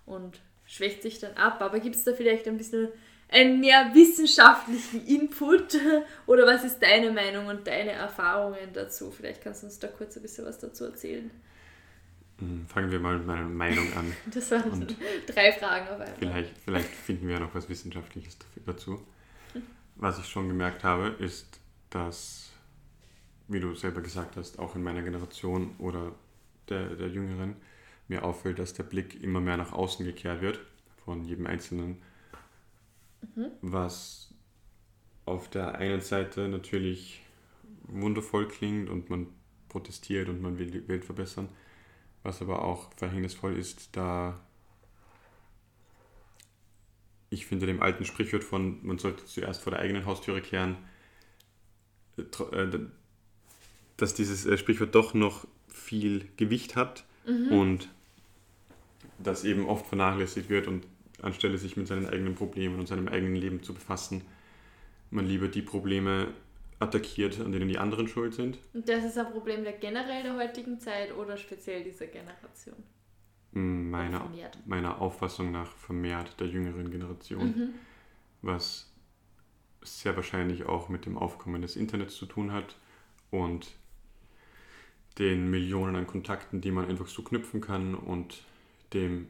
und schwächt sich dann ab. Aber gibt es da vielleicht ein bisschen einen mehr wissenschaftlichen Input? Oder was ist deine Meinung und deine Erfahrungen dazu? Vielleicht kannst du uns da kurz ein bisschen was dazu erzählen. Hm, fangen wir mal mit meiner Meinung an. Das waren und drei Fragen auf einmal. Vielleicht, vielleicht finden wir ja noch was Wissenschaftliches dazu. Was ich schon gemerkt habe, ist, dass, wie du selber gesagt hast, auch in meiner Generation oder der, der Jüngeren, mir auffällt, dass der Blick immer mehr nach außen gekehrt wird von jedem Einzelnen. Mhm. Was auf der einen Seite natürlich wundervoll klingt und man protestiert und man will die Welt verbessern, was aber auch verhängnisvoll ist, da ich finde dem alten Sprichwort von man sollte zuerst vor der eigenen Haustüre kehren, äh, äh, dass dieses äh, Sprichwort doch noch viel Gewicht hat mhm. und das eben oft vernachlässigt wird und anstelle sich mit seinen eigenen Problemen und seinem eigenen Leben zu befassen, man lieber die Probleme attackiert, an denen die anderen schuld sind. Und das ist ein Problem der generell der heutigen Zeit oder speziell dieser Generation? Meiner, meiner Auffassung nach vermehrt der jüngeren Generation, mhm. was sehr wahrscheinlich auch mit dem Aufkommen des Internets zu tun hat und den Millionen an Kontakten, die man einfach so knüpfen kann und dem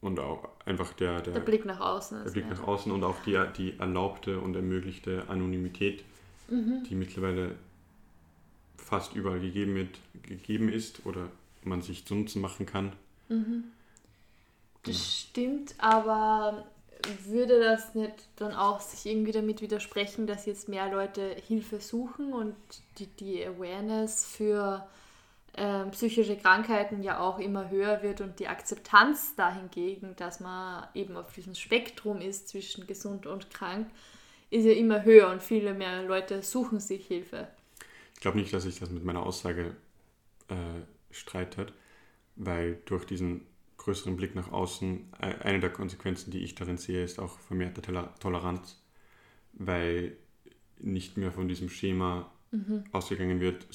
und auch einfach der, der, der Blick nach außen. Der Blick nach außen und auch die, die erlaubte und ermöglichte Anonymität, mhm. die mittlerweile fast überall gegeben, wird, gegeben ist oder man sich zu Nutzen machen kann. Mhm. Das genau. stimmt, aber würde das nicht dann auch sich irgendwie damit widersprechen, dass jetzt mehr Leute Hilfe suchen und die, die Awareness für äh, psychische Krankheiten ja auch immer höher wird und die Akzeptanz dahingegen, dass man eben auf diesem Spektrum ist zwischen gesund und krank, ist ja immer höher und viele mehr Leute suchen sich Hilfe. Ich glaube nicht, dass sich das mit meiner Aussage äh, streitet, weil durch diesen größeren Blick nach außen, äh, eine der Konsequenzen, die ich darin sehe, ist auch vermehrte Toleranz, weil nicht mehr von diesem Schema mhm. ausgegangen wird,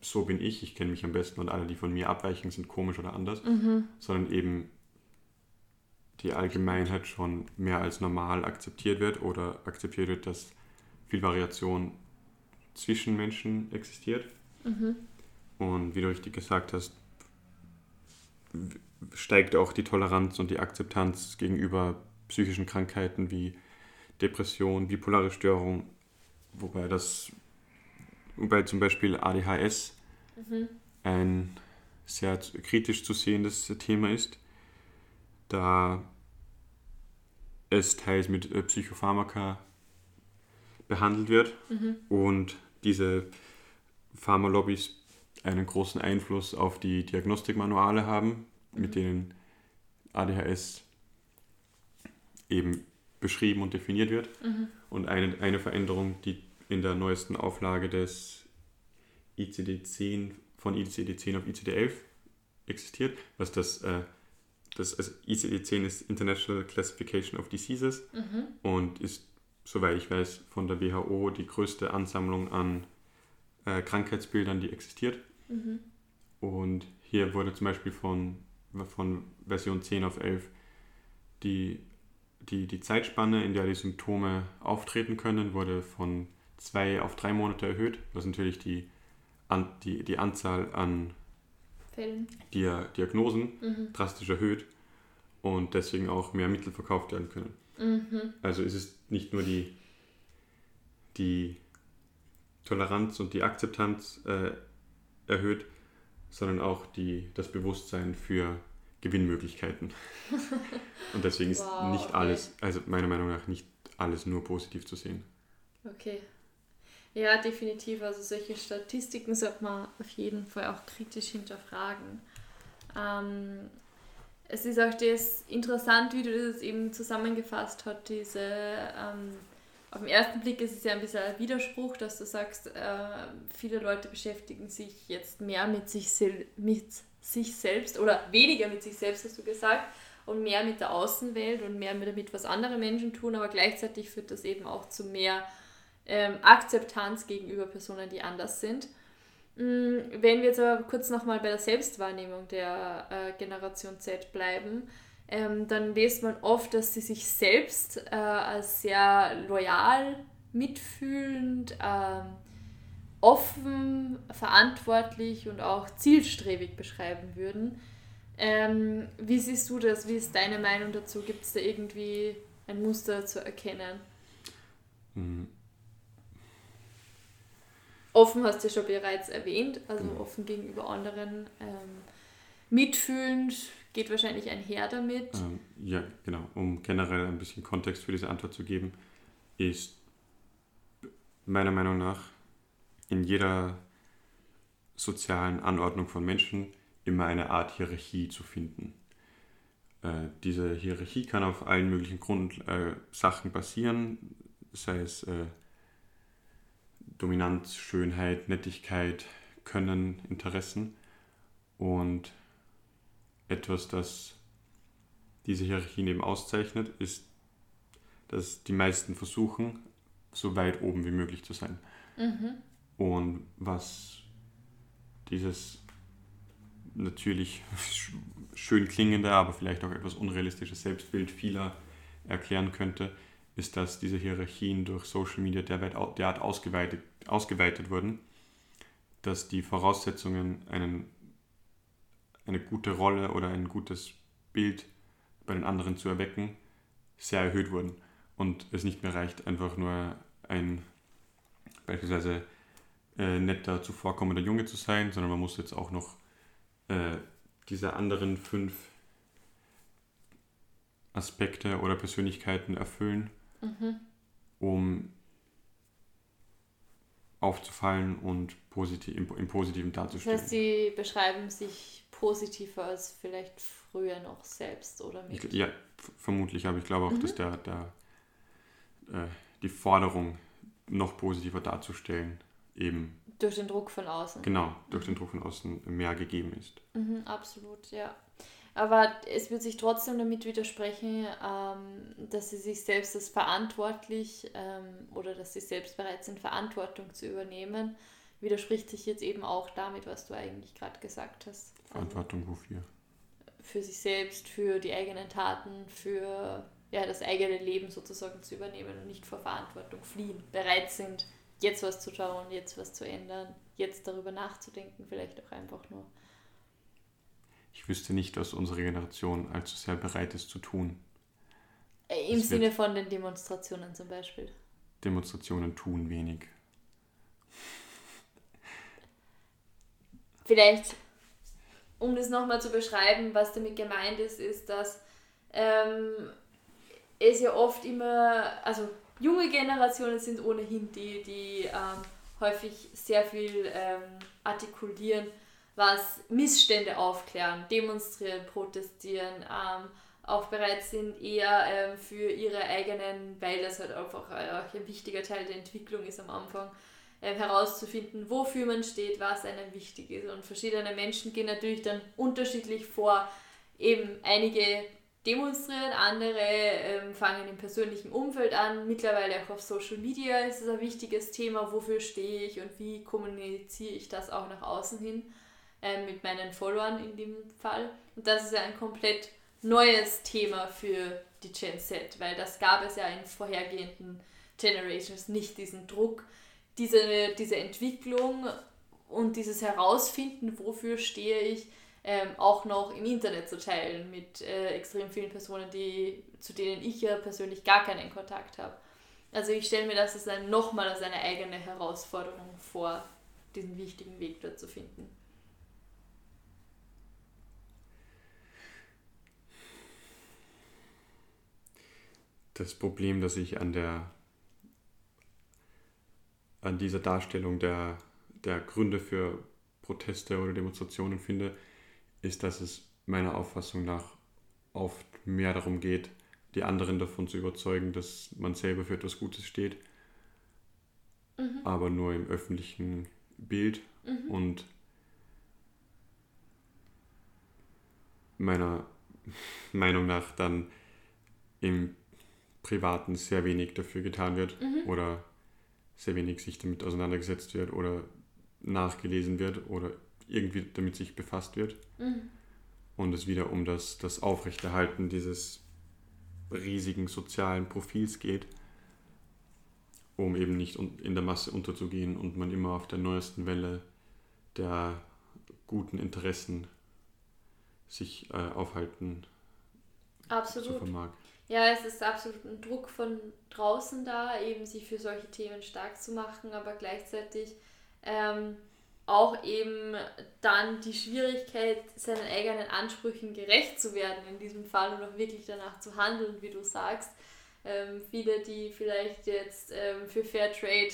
so bin ich, ich kenne mich am besten und alle, die von mir abweichen, sind komisch oder anders, mhm. sondern eben die Allgemeinheit schon mehr als normal akzeptiert wird oder akzeptiert wird, dass viel Variation zwischen Menschen existiert. Mhm. Und wie du richtig gesagt hast, steigt auch die Toleranz und die Akzeptanz gegenüber psychischen Krankheiten wie Depression, bipolare Störung, wobei das wobei zum Beispiel ADHS mhm. ein sehr kritisch zu sehendes Thema ist, da es teils mit äh, Psychopharmaka behandelt wird mhm. und diese Pharmalobbys einen großen Einfluss auf die Diagnostikmanuale haben, mhm. mit denen ADHS eben beschrieben und definiert wird. Mhm. Und eine, eine Veränderung, die in der neuesten Auflage des ICD-10 von ICD-10 auf ICD-11 existiert, was das, äh, das also ICD-10 ist International Classification of Diseases mhm. und ist, soweit ich weiß, von der WHO die größte Ansammlung an äh, Krankheitsbildern, die existiert. Mhm. Und hier wurde zum Beispiel von, von Version 10 auf 11 die, die, die Zeitspanne, in der die Symptome auftreten können, wurde von zwei auf drei Monate erhöht, was natürlich die, an, die, die Anzahl an Dia Diagnosen mhm. drastisch erhöht und deswegen auch mehr Mittel verkauft werden können. Mhm. Also ist es nicht nur die, die Toleranz und die Akzeptanz äh, erhöht, sondern auch die, das Bewusstsein für Gewinnmöglichkeiten. und deswegen ist wow, nicht okay. alles, also meiner Meinung nach nicht alles nur positiv zu sehen. Okay, ja, definitiv. Also solche Statistiken sollte man auf jeden Fall auch kritisch hinterfragen. Ähm, es ist auch das interessant, wie du das eben zusammengefasst hast, diese ähm, auf den ersten Blick ist es ja ein bisschen ein Widerspruch, dass du sagst, äh, viele Leute beschäftigen sich jetzt mehr mit sich, mit sich selbst oder weniger mit sich selbst, hast du gesagt. und mehr mit der Außenwelt und mehr damit, was andere Menschen tun, aber gleichzeitig führt das eben auch zu mehr ähm, Akzeptanz gegenüber Personen, die anders sind. Mm, wenn wir jetzt aber kurz nochmal bei der Selbstwahrnehmung der äh, Generation Z bleiben, ähm, dann liest man oft, dass sie sich selbst äh, als sehr loyal, mitfühlend, ähm, offen, verantwortlich und auch zielstrebig beschreiben würden. Ähm, wie siehst du das? Wie ist deine Meinung dazu? Gibt es da irgendwie ein Muster zu erkennen? Mhm. Offen hast du ja schon bereits erwähnt, also mhm. offen gegenüber anderen. Ähm, mitfühlend geht wahrscheinlich einher damit. Ähm, ja, genau. Um generell ein bisschen Kontext für diese Antwort zu geben, ist meiner Meinung nach in jeder sozialen Anordnung von Menschen immer eine Art Hierarchie zu finden. Äh, diese Hierarchie kann auf allen möglichen Grundsachen äh, basieren, sei es äh, Dominanz, Schönheit, Nettigkeit, Können, Interessen. Und etwas, das diese Hierarchien eben auszeichnet, ist, dass die meisten versuchen, so weit oben wie möglich zu sein. Mhm. Und was dieses natürlich schön klingende, aber vielleicht auch etwas unrealistische Selbstbild vieler erklären könnte, ist, dass diese Hierarchien durch Social Media derart ausgeweitet, ausgeweitet wurden, dass die Voraussetzungen, einen, eine gute Rolle oder ein gutes Bild bei den anderen zu erwecken, sehr erhöht wurden. Und es nicht mehr reicht, einfach nur ein beispielsweise äh, netter, zuvorkommender Junge zu sein, sondern man muss jetzt auch noch äh, diese anderen fünf Aspekte oder Persönlichkeiten erfüllen, mhm. um aufzufallen und positiv, im, im Positiven darzustellen. Das heißt, sie beschreiben sich positiver als vielleicht früher noch selbst oder mit. Ich, ja, vermutlich, aber ich glaube auch, mhm. dass der, der, äh, die Forderung, noch positiver darzustellen, eben durch den Druck von außen. Genau, durch den Druck von außen mehr gegeben ist. Mhm, absolut, ja. Aber es wird sich trotzdem damit widersprechen, ähm, dass sie sich selbst als verantwortlich ähm, oder dass sie selbst bereit sind, Verantwortung zu übernehmen. Widerspricht sich jetzt eben auch damit, was du eigentlich gerade gesagt hast. Verantwortung also, wofür? Für sich selbst, für die eigenen Taten, für ja, das eigene Leben sozusagen zu übernehmen und nicht vor Verantwortung fliehen, bereit sind, jetzt was zu schauen, jetzt was zu ändern, jetzt darüber nachzudenken, vielleicht auch einfach nur. Ich wüsste nicht, was unsere Generation allzu sehr bereit ist zu tun. Äh, Im es Sinne von den Demonstrationen zum Beispiel. Demonstrationen tun wenig. Vielleicht, um das nochmal zu beschreiben, was damit gemeint ist, ist, dass ähm, es ja oft immer, also junge Generationen sind ohnehin die, die ähm, häufig sehr viel ähm, artikulieren, was Missstände aufklären, demonstrieren, protestieren, ähm, auch bereit sind, eher ähm, für ihre eigenen, weil das halt einfach äh, ein wichtiger Teil der Entwicklung ist am Anfang, äh, herauszufinden, wofür man steht, was einem wichtig ist. Und verschiedene Menschen gehen natürlich dann unterschiedlich vor. Eben einige demonstrieren, andere ähm, fangen im persönlichen Umfeld an. Mittlerweile auch auf Social Media ist es ein wichtiges Thema, wofür stehe ich und wie kommuniziere ich das auch nach außen hin äh, mit meinen Followern in dem Fall. Und das ist ja ein komplett neues Thema für die Gen Z, weil das gab es ja in vorhergehenden Generations nicht, diesen Druck, diese, diese Entwicklung und dieses Herausfinden, wofür stehe ich ähm, auch noch im Internet zu teilen mit äh, extrem vielen Personen, die, zu denen ich ja persönlich gar keinen Kontakt habe. Also ich stelle mir das als nochmal als eine eigene Herausforderung vor, diesen wichtigen Weg dort zu finden. Das Problem, das ich an der an dieser Darstellung der, der Gründe für Proteste oder Demonstrationen finde, ist, dass es meiner Auffassung nach oft mehr darum geht, die anderen davon zu überzeugen, dass man selber für etwas Gutes steht, mhm. aber nur im öffentlichen Bild mhm. und meiner Meinung nach dann im Privaten sehr wenig dafür getan wird Mhm. oder sehr wenig sich damit auseinandergesetzt wird oder nachgelesen wird oder irgendwie damit sich befasst wird Mhm. und es wieder um das, das Aufrechterhalten dieses riesigen sozialen Profils geht, um eben nicht in der Masse unterzugehen und man immer auf der neuesten Welle der guten Interessen sich äh, aufhalten zu Absolut. vermag. Ja, es ist absolut ein Druck von draußen da, eben sich für solche Themen stark zu machen, aber gleichzeitig ähm, auch eben dann die Schwierigkeit, seinen eigenen Ansprüchen gerecht zu werden in diesem Fall und auch wirklich danach zu handeln, wie du sagst. Ähm, viele, die vielleicht jetzt ähm, für Fairtrade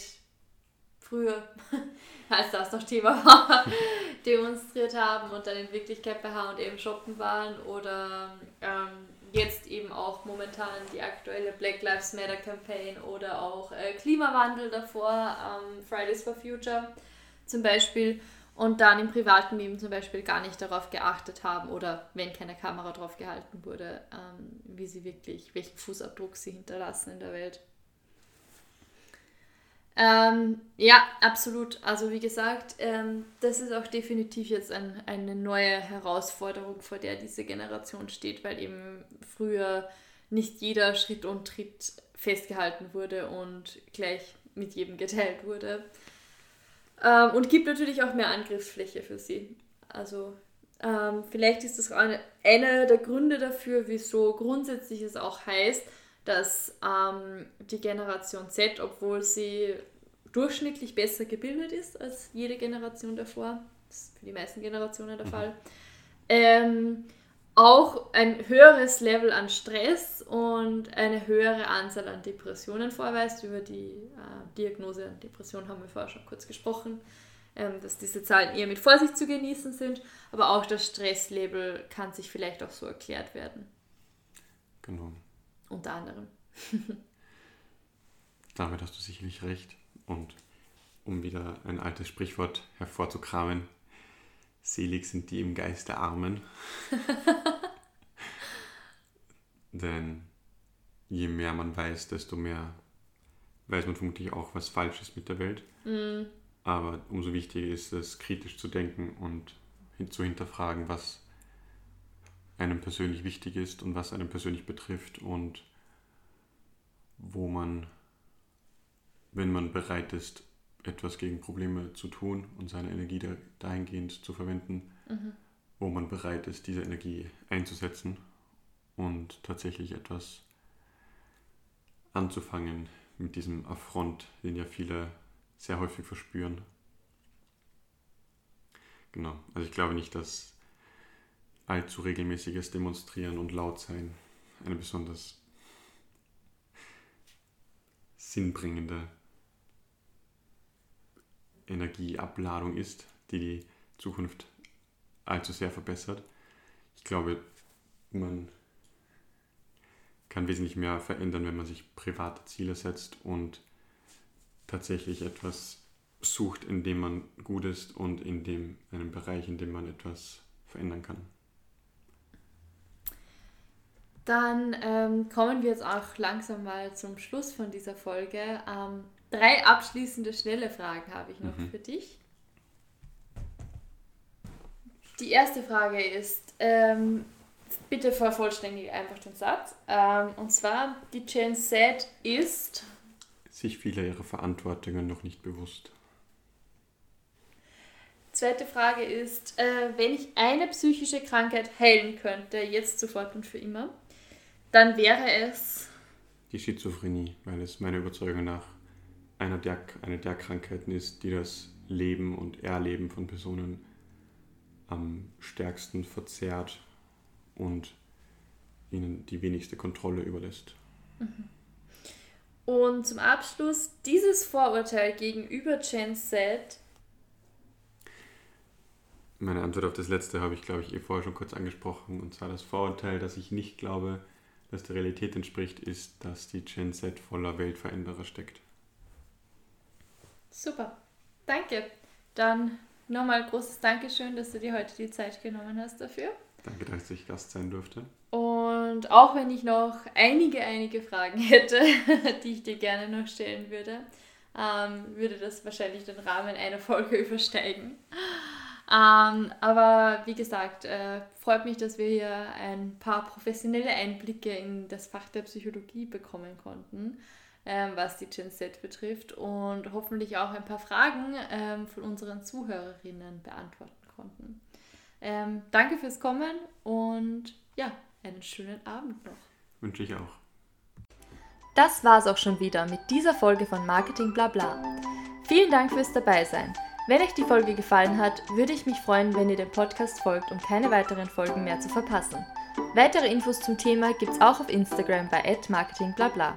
früher, als das noch Thema war, demonstriert haben und dann in Wirklichkeit bei H&M shoppen waren oder ähm, jetzt eben auch momentan die aktuelle Black Lives Matter Campaign oder auch äh, Klimawandel davor, ähm, Fridays for Future zum Beispiel und dann im privaten Leben zum Beispiel gar nicht darauf geachtet haben oder wenn keine Kamera drauf gehalten wurde, ähm, wie sie wirklich, welchen Fußabdruck sie hinterlassen in der Welt. Ähm, ja, absolut. Also wie gesagt, ähm, das ist auch definitiv jetzt ein, eine neue Herausforderung, vor der diese Generation steht, weil eben früher nicht jeder Schritt und Tritt festgehalten wurde und gleich mit jedem geteilt wurde. Ähm, und gibt natürlich auch mehr Angriffsfläche für sie. Also ähm, vielleicht ist das auch eine, einer der Gründe dafür, wieso grundsätzlich es auch heißt, dass ähm, die Generation Z, obwohl sie durchschnittlich besser gebildet ist als jede Generation davor, das ist für die meisten Generationen der Fall, ähm, auch ein höheres Level an Stress und eine höhere Anzahl an Depressionen vorweist. Über die äh, Diagnose an Depression haben wir vorher schon kurz gesprochen, ähm, dass diese Zahlen eher mit Vorsicht zu genießen sind, aber auch das Stresslevel kann sich vielleicht auch so erklärt werden, Genau. unter anderem. Damit hast du sicherlich recht. Und um wieder ein altes Sprichwort hervorzukramen, selig sind die im Geiste Armen. Denn je mehr man weiß, desto mehr weiß man vermutlich auch, was falsch ist mit der Welt. Mm, Aber umso wichtiger ist es, kritisch zu denken und zu hinterfragen, was einem persönlich wichtig ist und was einem persönlich betrifft und wo man, wenn man bereit ist, etwas gegen Probleme zu tun und seine Energie da- dahingehend zu verwenden, mhm. wo man bereit ist, diese Energie einzusetzen und tatsächlich etwas anzufangen mit diesem Affront, den ja viele sehr häufig verspüren. Genau, also ich glaube nicht, dass allzu regelmäßiges Demonstrieren und Lautsein eine besonders sinnbringende Energieabladung ist, die die Zukunft allzu sehr verbessert. Ich glaube, man kann wesentlich mehr verändern, wenn man sich private Ziele setzt und tatsächlich etwas sucht, in dem man gut ist und in dem einem Bereich, in dem man etwas verändern kann. Dann ähm, kommen wir jetzt auch langsam mal zum Schluss von dieser Folge. Ähm, drei abschließende schnelle Fragen habe ich noch Mhm. für dich. Die erste Frage ist, ähm, bitte vervollständige einfach den Satz. Ähm, und zwar, die Gen Z ist, Sich viele ihrer Verantwortungen noch nicht bewusst. zweite Frage ist, äh, wenn ich eine psychische Krankheit heilen könnte, jetzt sofort und für immer, dann wäre es, Die Schizophrenie, weil es meiner Überzeugung nach einer der, eine der Krankheiten ist, die das Leben und Erleben von Personen am stärksten verzerrt und ihnen die wenigste Kontrolle überlässt. und zum Abschluss, dieses Vorurteil gegenüber Gen Z Meine Antwort auf das letzte habe ich, glaube ich, eh vorher schon kurz angesprochen. Und zwar das Vorurteil, dass ich nicht glaube, dass der Realität entspricht, ist, dass die Gen Z voller Weltveränderer steckt. Super. Danke. Dann nochmal großes Dankeschön, dass du dir heute die Zeit genommen hast dafür. Danke, dass ich Gast sein durfte. Und auch wenn ich noch einige, einige Fragen hätte, die ich dir gerne noch stellen würde, ähm, würde das wahrscheinlich den Rahmen einer Folge übersteigen. Ähm, aber wie gesagt, äh, freut mich, dass wir hier ein paar professionelle Einblicke in das Fach der Psychologie bekommen konnten, ähm, was die Gen Z betrifft und hoffentlich auch ein paar Fragen ähm, von unseren Zuhörerinnen beantworten konnten. Ähm, danke fürs Kommen und ja, einen schönen Abend noch. Wünsche ich auch. Das war's auch schon wieder mit dieser Folge von Marketing Blabla. Vielen Dank fürs Dabeisein. Wenn euch die Folge gefallen hat, würde ich mich freuen, wenn ihr dem Podcast folgt, um keine weiteren Folgen mehr zu verpassen. Weitere Infos zum Thema gibt's auch auf Instagram bei @marketingblabla.